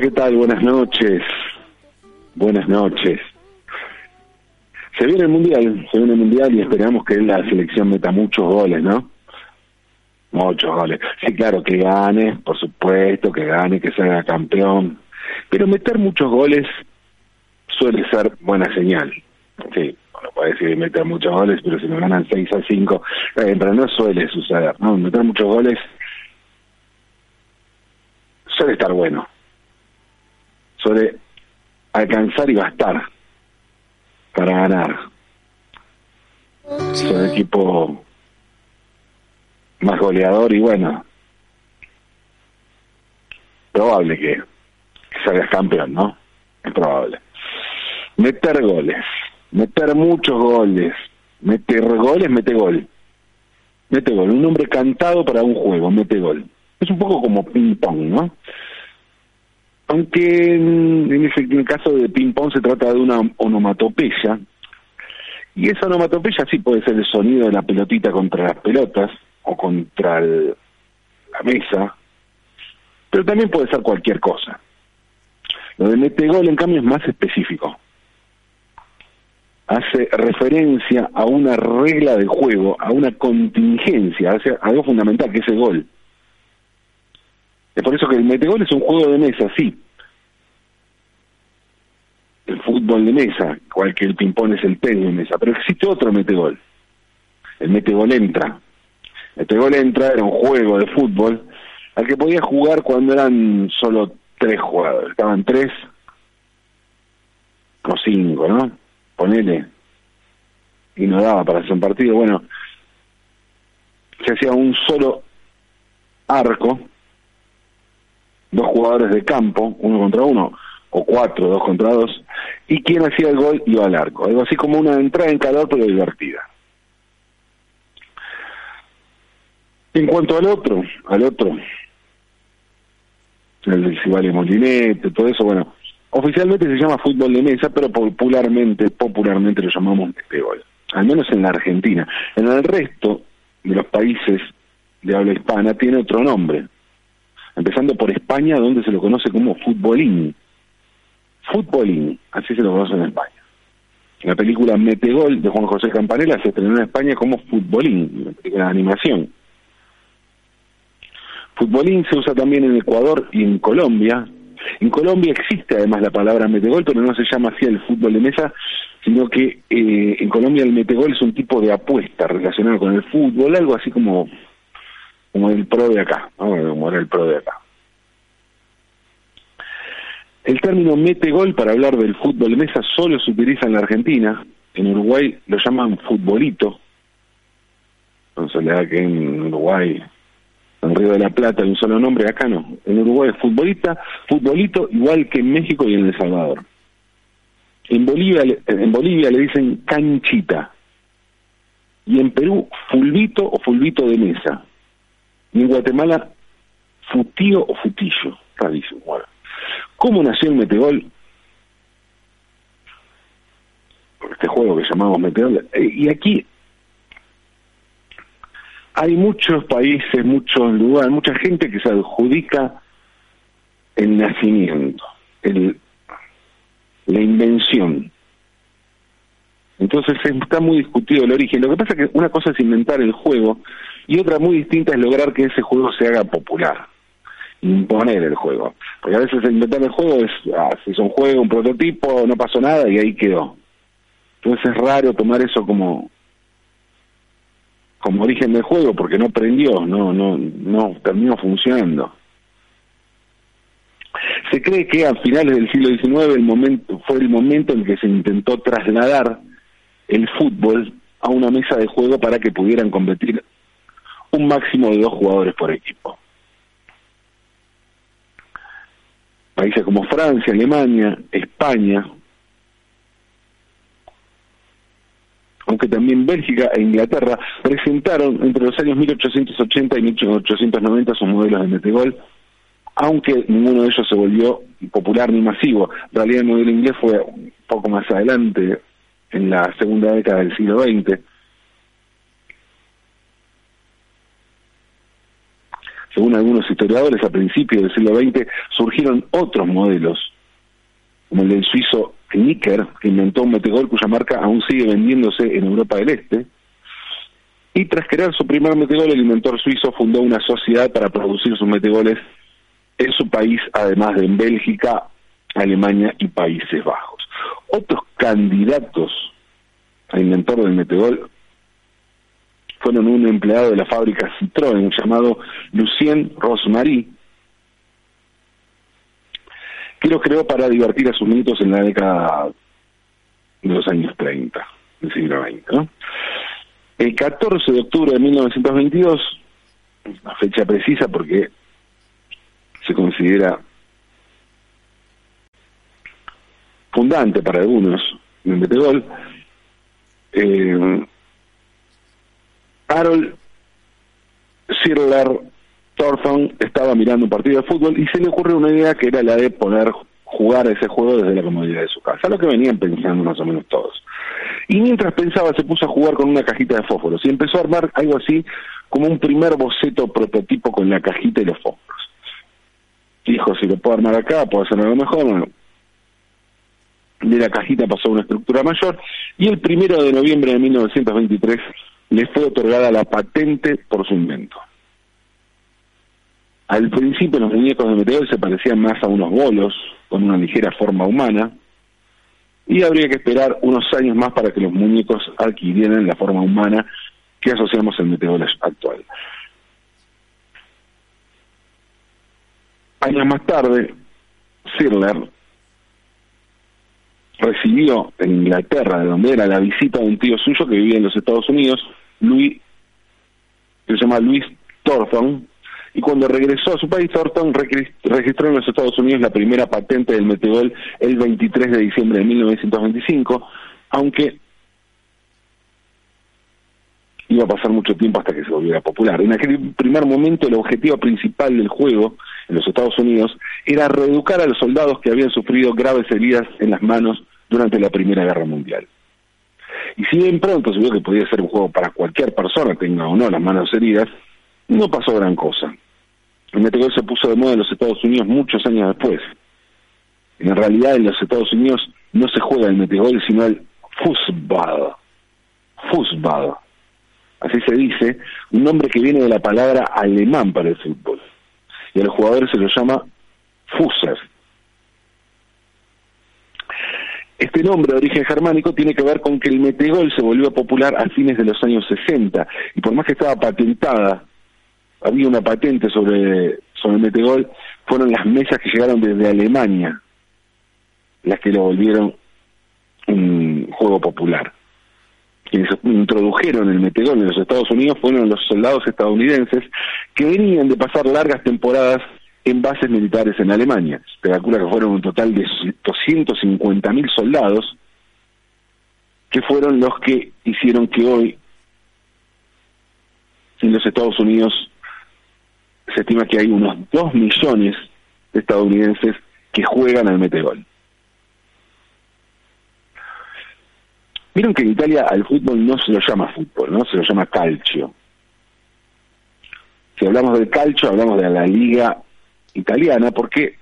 ¿qué tal? Buenas noches. Buenas noches. Se viene el Mundial, se viene el Mundial y esperamos que la selección meta muchos goles, ¿no? Muchos goles. Sí, claro, que gane, por supuesto, que gane, que sea campeón. Pero meter muchos goles suele ser buena señal. Sí, bueno, puede decir meter muchos goles, pero si me ganan 6 a 5, eh, pero no suele suceder, ¿no? Meter muchos goles suele estar bueno. Suele alcanzar y bastar para ganar. Son equipo más goleador y bueno, probable que, que salgas campeón, ¿no? Es probable. Meter goles, meter muchos goles, meter goles, mete gol. Mete gol, un nombre cantado para un juego, mete gol. Es un poco como ping-pong, ¿no? Aunque en, en el caso de ping-pong se trata de una onomatopeya, y esa onomatopeya sí puede ser el sonido de la pelotita contra las pelotas o contra la mesa, pero también puede ser cualquier cosa. Lo de mete gol, en cambio, es más específico. Hace referencia a una regla del juego, a una contingencia, hace algo fundamental, que es el gol. Es por eso que el metegol es un juego de mesa, sí. El fútbol de mesa, igual que el ping-pong es el tenis de mesa, pero existe otro metegol. El metegol entra. El metegol entra era un juego de fútbol al que podía jugar cuando eran solo tres jugadores. Estaban tres o cinco, ¿no? Ponele. Y no daba para hacer un partido. Bueno, se hacía un solo arco dos jugadores de campo, uno contra uno, o cuatro, dos contra dos, y quien hacía el gol iba al arco. Algo así como una entrada en calor, pero divertida. En cuanto al otro, al otro, el del Cibale Molinete, todo eso, bueno, oficialmente se llama fútbol de mesa, pero popularmente, popularmente lo llamamos gol. al menos en la Argentina. En el resto de los países de habla hispana tiene otro nombre, empezando por España, donde se lo conoce como futbolín. Futbolín, así se lo conoce en España. La película Metegol de Juan José Campanella se estrenó en España como Futbolín, una película de animación. Futbolín se usa también en Ecuador y en Colombia. En Colombia existe además la palabra metegol, pero no se llama así el fútbol de mesa, sino que eh, en Colombia el metegol es un tipo de apuesta relacionado con el fútbol, algo así como como el pro de acá, ¿no? como era el pro de acá. El término mete gol para hablar del fútbol mesa solo se utiliza en la Argentina, en Uruguay lo llaman futbolito, entonces le da que en Uruguay, en Río de la Plata hay un solo nombre, acá no, en Uruguay es futbolita, futbolito igual que en México y en El Salvador. En Bolivia, en Bolivia le dicen canchita y en Perú fulbito o fulbito de mesa y en Guatemala futío o futillo, rarísimo. Bueno, ¿cómo nació el metegol? Este juego que llamamos metegol. Eh, y aquí hay muchos países, muchos lugares, mucha gente que se adjudica el nacimiento, el, la invención. Entonces está muy discutido el origen. Lo que pasa es que una cosa es inventar el juego y otra muy distinta es lograr que ese juego se haga popular, imponer el juego. Porque a veces inventar el juego es, ah, un juego, un prototipo, no pasó nada y ahí quedó. Entonces es raro tomar eso como como origen del juego porque no prendió, no no no terminó funcionando. Se cree que a finales del siglo XIX el momento fue el momento en que se intentó trasladar el fútbol a una mesa de juego para que pudieran competir un máximo de dos jugadores por equipo. Países como Francia, Alemania, España, aunque también Bélgica e Inglaterra presentaron entre los años 1880 y 1890 sus modelos de metegol, aunque ninguno de ellos se volvió popular ni masivo. En realidad el modelo inglés fue poco más adelante, en la segunda década del siglo XX. Según algunos historiadores, a principios del siglo XX surgieron otros modelos, como el del suizo Knicker, que inventó un metegol cuya marca aún sigue vendiéndose en Europa del Este. Y tras crear su primer metegol, el inventor suizo fundó una sociedad para producir sus metegoles en su país, además de en Bélgica, Alemania y Países Bajos. Otros candidatos a inventor del metegol fueron un empleado de la fábrica Citroën llamado Lucien Rosmarie, que lo creó para divertir a sus nietos en la década de los años 30 del siglo XX. El 14 de octubre de 1922, una fecha precisa porque se considera fundante para algunos en Betegol, eh, Harold Sirler Thornton estaba mirando un partido de fútbol y se le ocurrió una idea que era la de poder jugar ese juego desde la comodidad de su casa, lo que venían pensando más o menos todos. Y mientras pensaba se puso a jugar con una cajita de fósforos y empezó a armar algo así como un primer boceto prototipo con la cajita y los fósforos. Dijo, si lo puedo armar acá, puedo hacer algo mejor. De la cajita pasó a una estructura mayor y el primero de noviembre de 1923 le fue otorgada la patente por su invento. Al principio los muñecos de Meteor se parecían más a unos bolos con una ligera forma humana y habría que esperar unos años más para que los muñecos adquirieran la forma humana que asociamos al Meteor actual. Años más tarde, Sirler recibió en Inglaterra, de donde era la visita de un tío suyo que vivía en los Estados Unidos, Louis, que se llama Luis Thornton, y cuando regresó a su país, Thornton registró en los Estados Unidos la primera patente del metegol el 23 de diciembre de 1925, aunque iba a pasar mucho tiempo hasta que se volviera popular. En aquel primer momento el objetivo principal del juego en los Estados Unidos era reeducar a los soldados que habían sufrido graves heridas en las manos durante la Primera Guerra Mundial. Y si bien pronto se vio que podía ser un juego para cualquier persona, tenga o no las manos heridas, no pasó gran cosa. El Metegol se puso de moda en los Estados Unidos muchos años después. En realidad en los Estados Unidos no se juega el Metegol, sino el Fußball. Fußball. Así se dice, un nombre que viene de la palabra alemán para el fútbol. Y a los jugadores se los llama Fusser. Este nombre de origen germánico tiene que ver con que el metegol se volvió popular a fines de los años 60 y por más que estaba patentada, había una patente sobre, sobre el metegol, fueron las mesas que llegaron desde Alemania las que lo volvieron un juego popular. Quienes introdujeron el metegol en los Estados Unidos fueron los soldados estadounidenses que venían de pasar largas temporadas en bases militares en Alemania. Se calcula que fueron un total de 250.000 mil soldados que fueron los que hicieron que hoy en los Estados Unidos se estima que hay unos 2 millones de estadounidenses que juegan al metegol. Vieron que en Italia al fútbol no se lo llama fútbol, ¿no? Se lo llama calcio. Si hablamos del calcio, hablamos de la liga italiana porque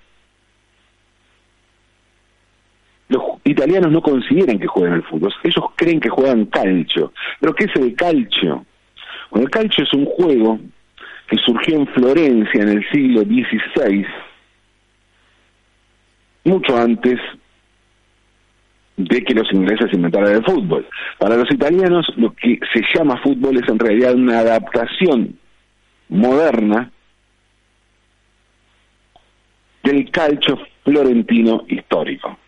los italianos no consideran que juegan al fútbol, ellos creen que juegan calcio. ¿Pero qué es el calcio? Bueno, el calcio es un juego que surgió en Florencia en el siglo XVI, mucho antes de que los ingleses inventaran el fútbol. Para los italianos lo que se llama fútbol es en realidad una adaptación moderna del calcio florentino histórico.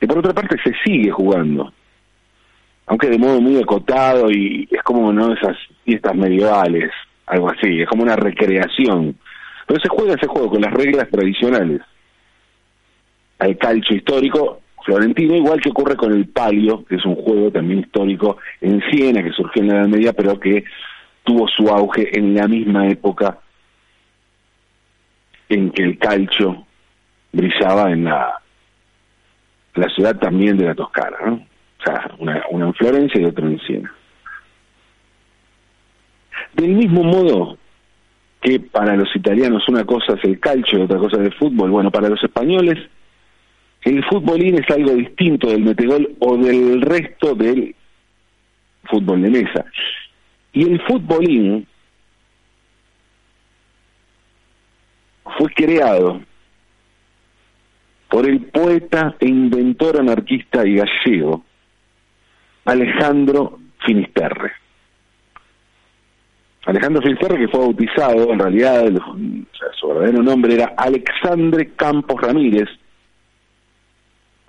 Y por otra parte se sigue jugando, aunque de modo muy acotado y es como no esas fiestas medievales, algo así, es como una recreación. Pero se juega ese juego con las reglas tradicionales. Al calcio histórico florentino, igual que ocurre con el palio, que es un juego también histórico en Siena, que surgió en la Edad Media, pero que tuvo su auge en la misma época en que el calcio brillaba en la, la ciudad también de la Toscana, ¿no? O sea, una, una en Florencia y otra en Siena. Del mismo modo, que para los italianos una cosa es el calcio y otra cosa es el fútbol. Bueno, para los españoles el futbolín es algo distinto del metegol o del resto del fútbol de mesa. Y el futbolín fue creado por el poeta e inventor anarquista y gallego Alejandro Finisterre. Alejandro Finisterre que fue bautizado, en realidad su verdadero nombre era Alexandre Campos Ramírez,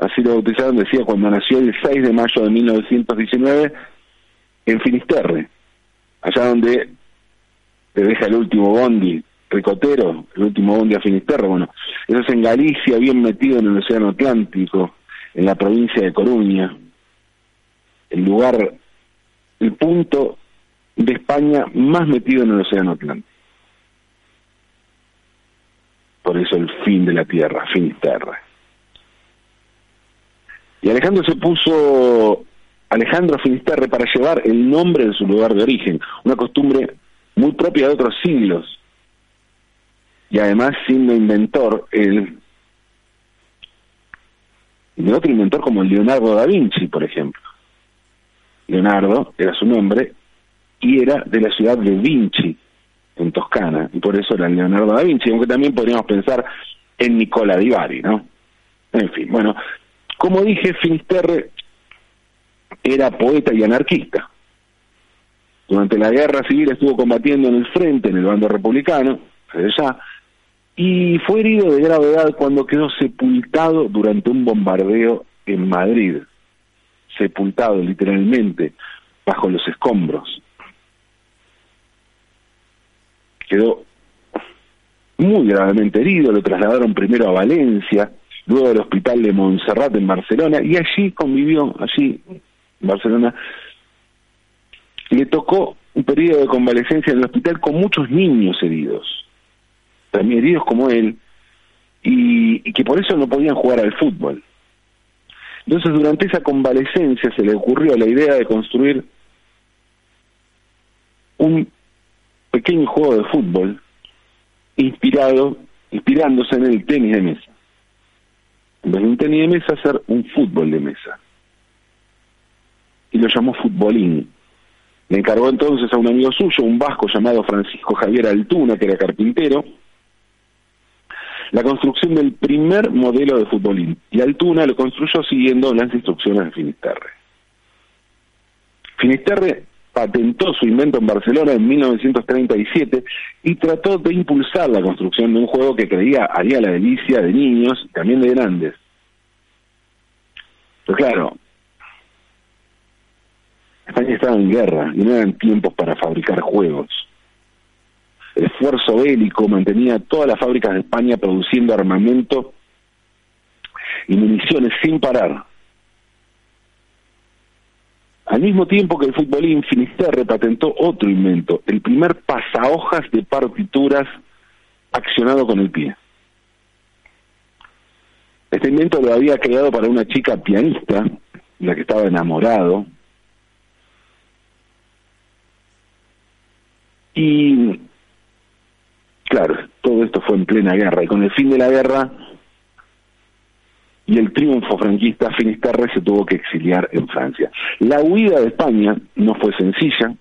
así lo bautizaron, decía, cuando nació el 6 de mayo de 1919 en Finisterre, allá donde te deja el último bondi Ricotero, el último bondi a Finisterre, bueno, eso es en Galicia, bien metido en el Océano Atlántico, en la provincia de Coruña, el lugar, el punto de España más metido en el Océano Atlántico. Por eso el fin de la tierra, Finisterre. Y Alejandro se puso Alejandro Finisterre para llevar el nombre de su lugar de origen, una costumbre muy propia de otros siglos. Y además siendo inventor, el de otro inventor como Leonardo da Vinci, por ejemplo. Leonardo era su nombre y era de la ciudad de Vinci, en Toscana, y por eso era Leonardo da Vinci, aunque también podríamos pensar en Nicola di Bari, ¿no? En fin, bueno, como dije, Finisterre era poeta y anarquista. Durante la guerra civil estuvo combatiendo en el frente, en el bando republicano, allá, y fue herido de gravedad cuando quedó sepultado durante un bombardeo en Madrid. Sepultado literalmente bajo los escombros. Quedó muy gravemente herido, lo trasladaron primero a Valencia, luego del hospital de Montserrat en Barcelona, y allí convivió, allí en Barcelona, le tocó un periodo de convalecencia en el hospital con muchos niños heridos, también heridos como él, y, y que por eso no podían jugar al fútbol. Entonces, durante esa convalecencia se le ocurrió la idea de construir un pequeño juego de fútbol inspirado, inspirándose en el tenis de mesa en vez de un tenis de mesa, hacer un fútbol de mesa. Y lo llamó futbolín. Le encargó entonces a un amigo suyo, un vasco llamado Francisco Javier Altuna, que era carpintero, la construcción del primer modelo de futbolín. Y Altuna lo construyó siguiendo las instrucciones de Finisterre. Finisterre patentó su invento en Barcelona en 1937 y trató de impulsar la construcción de un juego que creía haría la delicia de niños y también de grandes. Pero claro, España estaba en guerra y no eran tiempos para fabricar juegos. El esfuerzo bélico mantenía todas las fábricas de España produciendo armamento y municiones sin parar al mismo tiempo que el futbolín, Finisterre patentó otro invento, el primer pasahojas de partituras accionado con el pie. Este invento lo había creado para una chica pianista, la que estaba enamorado, y claro, todo esto fue en plena guerra, y con el fin de la guerra y el triunfo franquista, Finisterre se tuvo que exiliar en Francia. La huida de España no fue sencilla,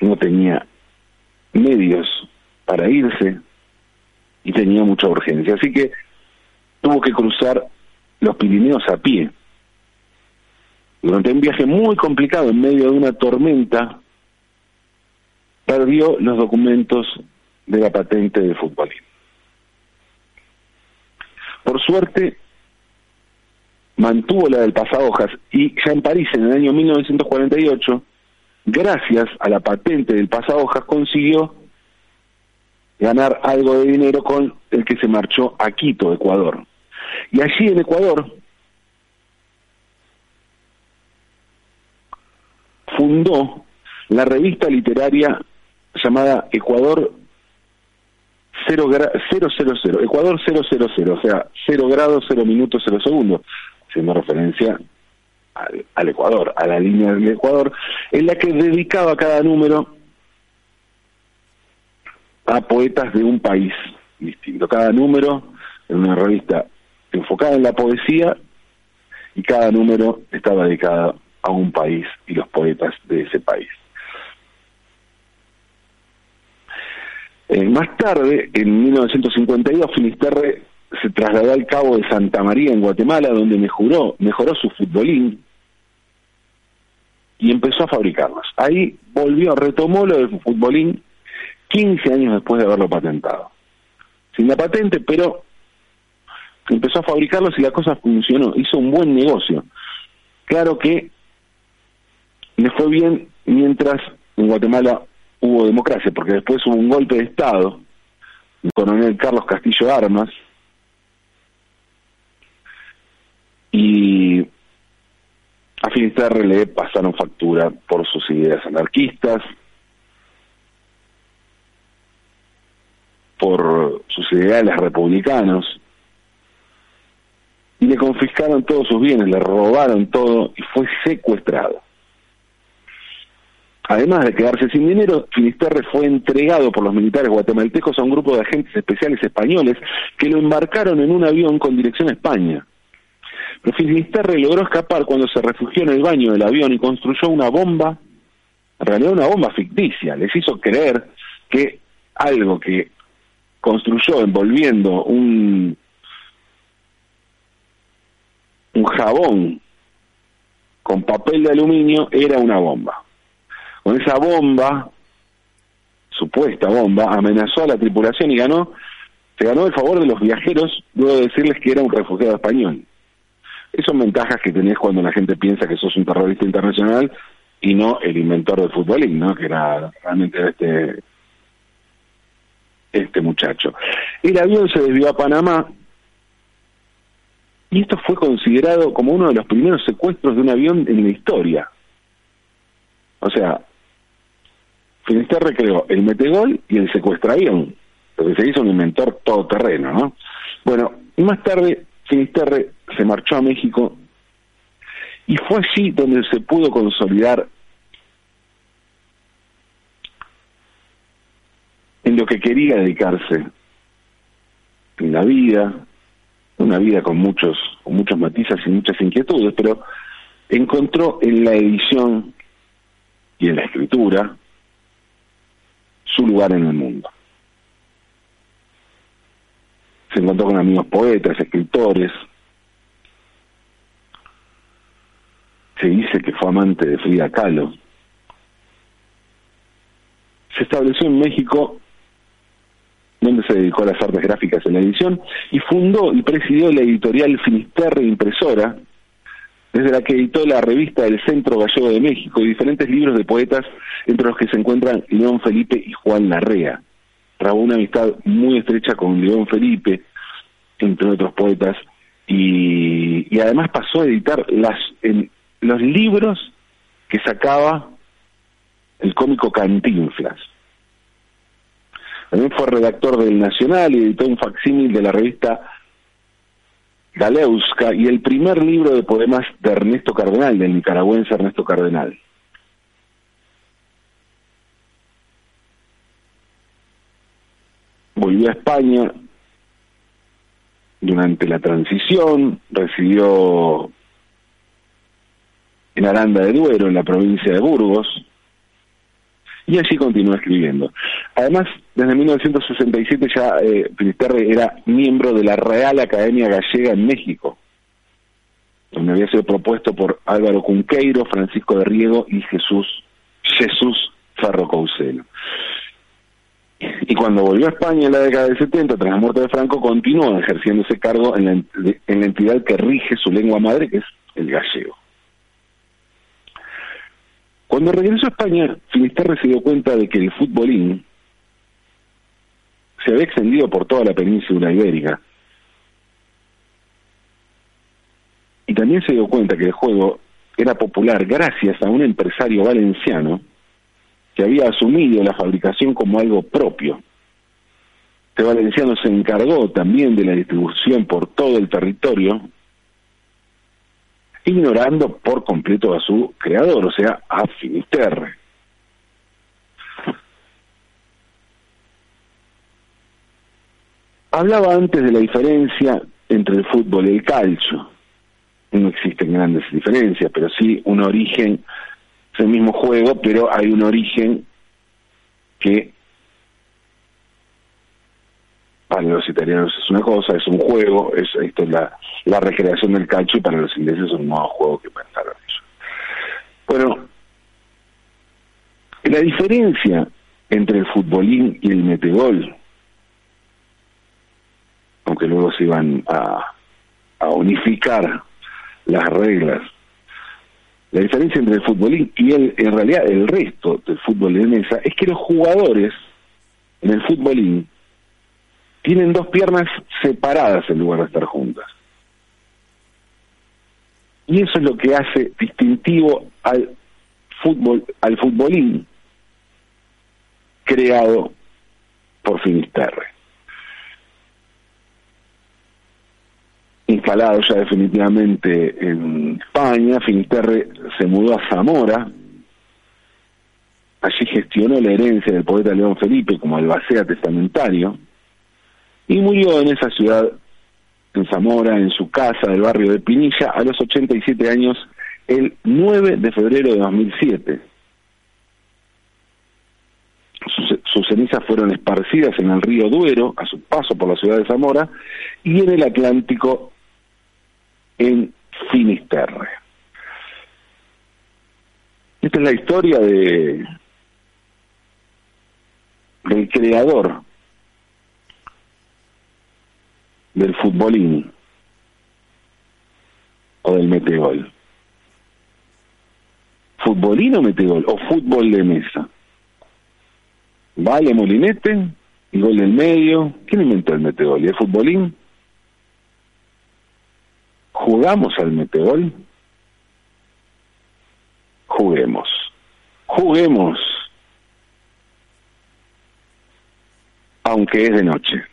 no tenía medios para irse y tenía mucha urgencia, así que tuvo que cruzar los Pirineos a pie. Durante un viaje muy complicado en medio de una tormenta, perdió los documentos de la patente de futbolín. Por suerte, mantuvo la del pasahojas y ya en París en el año 1948, gracias a la patente del pasahojas, consiguió ganar algo de dinero con el que se marchó a Quito, Ecuador. Y allí en Ecuador fundó la revista literaria llamada Ecuador 0, 000, Ecuador 000, o sea, 0 grados, 0 minutos, 0 segundos, haciendo referencia al, Ecuador, a la línea del Ecuador, en la que dedicaba cada número a poetas de un país distinto. Cada número en una revista enfocada en la poesía y cada número estaba dedicado a un país y los poetas de ese país. Eh, más tarde, en 1952, Finisterre se trasladó al Cabo de Santa María en Guatemala, donde mejoró, mejoró su futbolín y empezó a fabricarlos. Ahí volvió, retomó lo del futbolín 15 años después de haberlo patentado. Sin la patente, pero empezó a fabricarlos y la cosa funcionó. Hizo un buen negocio. Claro que le fue bien mientras en Guatemala hubo democracia, porque después hubo un golpe de Estado, el coronel Carlos Castillo Armas, y a Finisterre le pasaron factura por sus ideas anarquistas, por sus ideales republicanos, y le confiscaron todos sus bienes, le robaron todo y fue secuestrado. Además de quedarse sin dinero, Finisterre fue entregado por los militares guatemaltecos a un grupo de agentes especiales españoles que lo embarcaron en un avión con dirección a España. Pero Finisterre logró escapar cuando se refugió en el baño del avión y construyó una bomba, en realidad una bomba ficticia. Les hizo creer que algo que construyó envolviendo un, un jabón con papel de aluminio era una bomba. Con esa bomba, supuesta bomba, amenazó a la tripulación y ganó, se ganó el favor de los viajeros luego de decirles que era un refugiado español. Esas son ventajas que tenés cuando la gente piensa que sos un terrorista internacional y no el inventor del futbolín, ¿no? Que era realmente este este muchacho. El avión se desvió a Panamá y esto fue considerado como uno de los primeros secuestros de un avión en la historia. O sea, Finisterre creó el metegol y el secuestravión, lo que se hizo un inventor todoterreno, ¿no? Bueno, más tarde Finisterre se marchó a México y fue allí donde se pudo consolidar en lo que quería dedicarse en la vida, una vida con muchos, con muchos matices y muchas inquietudes, pero encontró en la edición y en la escritura su lugar en el mundo. Se encontró con amigos poetas, escritores. Se dice que fue amante de Frida Kahlo. Se estableció en México, donde se dedicó a las artes gráficas en la edición, y fundó y presidió la editorial Finisterre Impresora, desde la que editó la revista del Centro Gallego de México y diferentes libros de poetas, entre los que se encuentran León Felipe y Juan Larrea. Trabó una amistad muy estrecha con León Felipe, entre otros poetas, y, además pasó a editar los libros que sacaba el cómico Cantinflas. También fue redactor del Nacional y editó un facsímil de la revista Galeuska y el primer libro de poemas de Ernesto Cardenal, del nicaragüense Ernesto Cardenal. Volvió a España durante la transición, residió en Aranda de Duero, en la provincia de Burgos, y allí continuó escribiendo. Además, desde 1967 ya eh, Finisterre era miembro de la Real Academia Gallega en México, donde había sido propuesto por Álvaro Cunqueiro, Francisco de Riego y Jesús Jesús Ferro Coucelo. Y cuando volvió a España en la década del 70, tras la muerte de Franco, continuó ejerciendo ese cargo en la, en la entidad que rige su lengua madre, que es el gallego. Cuando regresó a España, Finisterre se dio cuenta de que el futbolín se había extendido por toda la península ibérica. Y también se dio cuenta que el juego era popular gracias a un empresario valenciano que había asumido la fabricación como algo propio. Este valenciano se encargó también de la distribución por todo el territorio ignorando por completo a su creador, o sea, a Finisterre. Hablaba antes de la diferencia entre el fútbol y el calcio. No existen grandes diferencias, pero sí un origen, es el mismo juego, pero hay un origen que para los italianos es una cosa, es un juego, es esto es la, la recreación del calcio y para los ingleses es un nuevo juego que inventaron ellos. Bueno, la diferencia entre el futbolín y el metegol, aunque luego se iban a, unificar las reglas, la diferencia entre el futbolín y el, en realidad el resto del fútbol de mesa es que los jugadores en el futbolín tienen dos piernas separadas en lugar de estar juntas. Y eso es lo que hace distintivo al fútbol, al futbolín creado por Finisterre. Instalado ya definitivamente en España, Finisterre se mudó a Zamora, allí gestionó la herencia del poeta León Felipe como albacea testamentario, y murió en esa ciudad, en Zamora, en su casa del barrio de Pinilla, a los 87 años, el 9 de febrero de 2007. Sus, sus, cenizas fueron esparcidas en el río Duero, a su paso por la ciudad de Zamora, y en el Atlántico, en Finisterre. Esta es la historia de del creador del futbolín o del metegol. ¿Futbolín o metegol? ¿O fútbol de mesa? Vale Molinete y gol del medio. ¿Quién inventó el metegol? ¿Y el futbolín? ¿Jugamos al metegol? Juguemos. Juguemos. Aunque es de noche.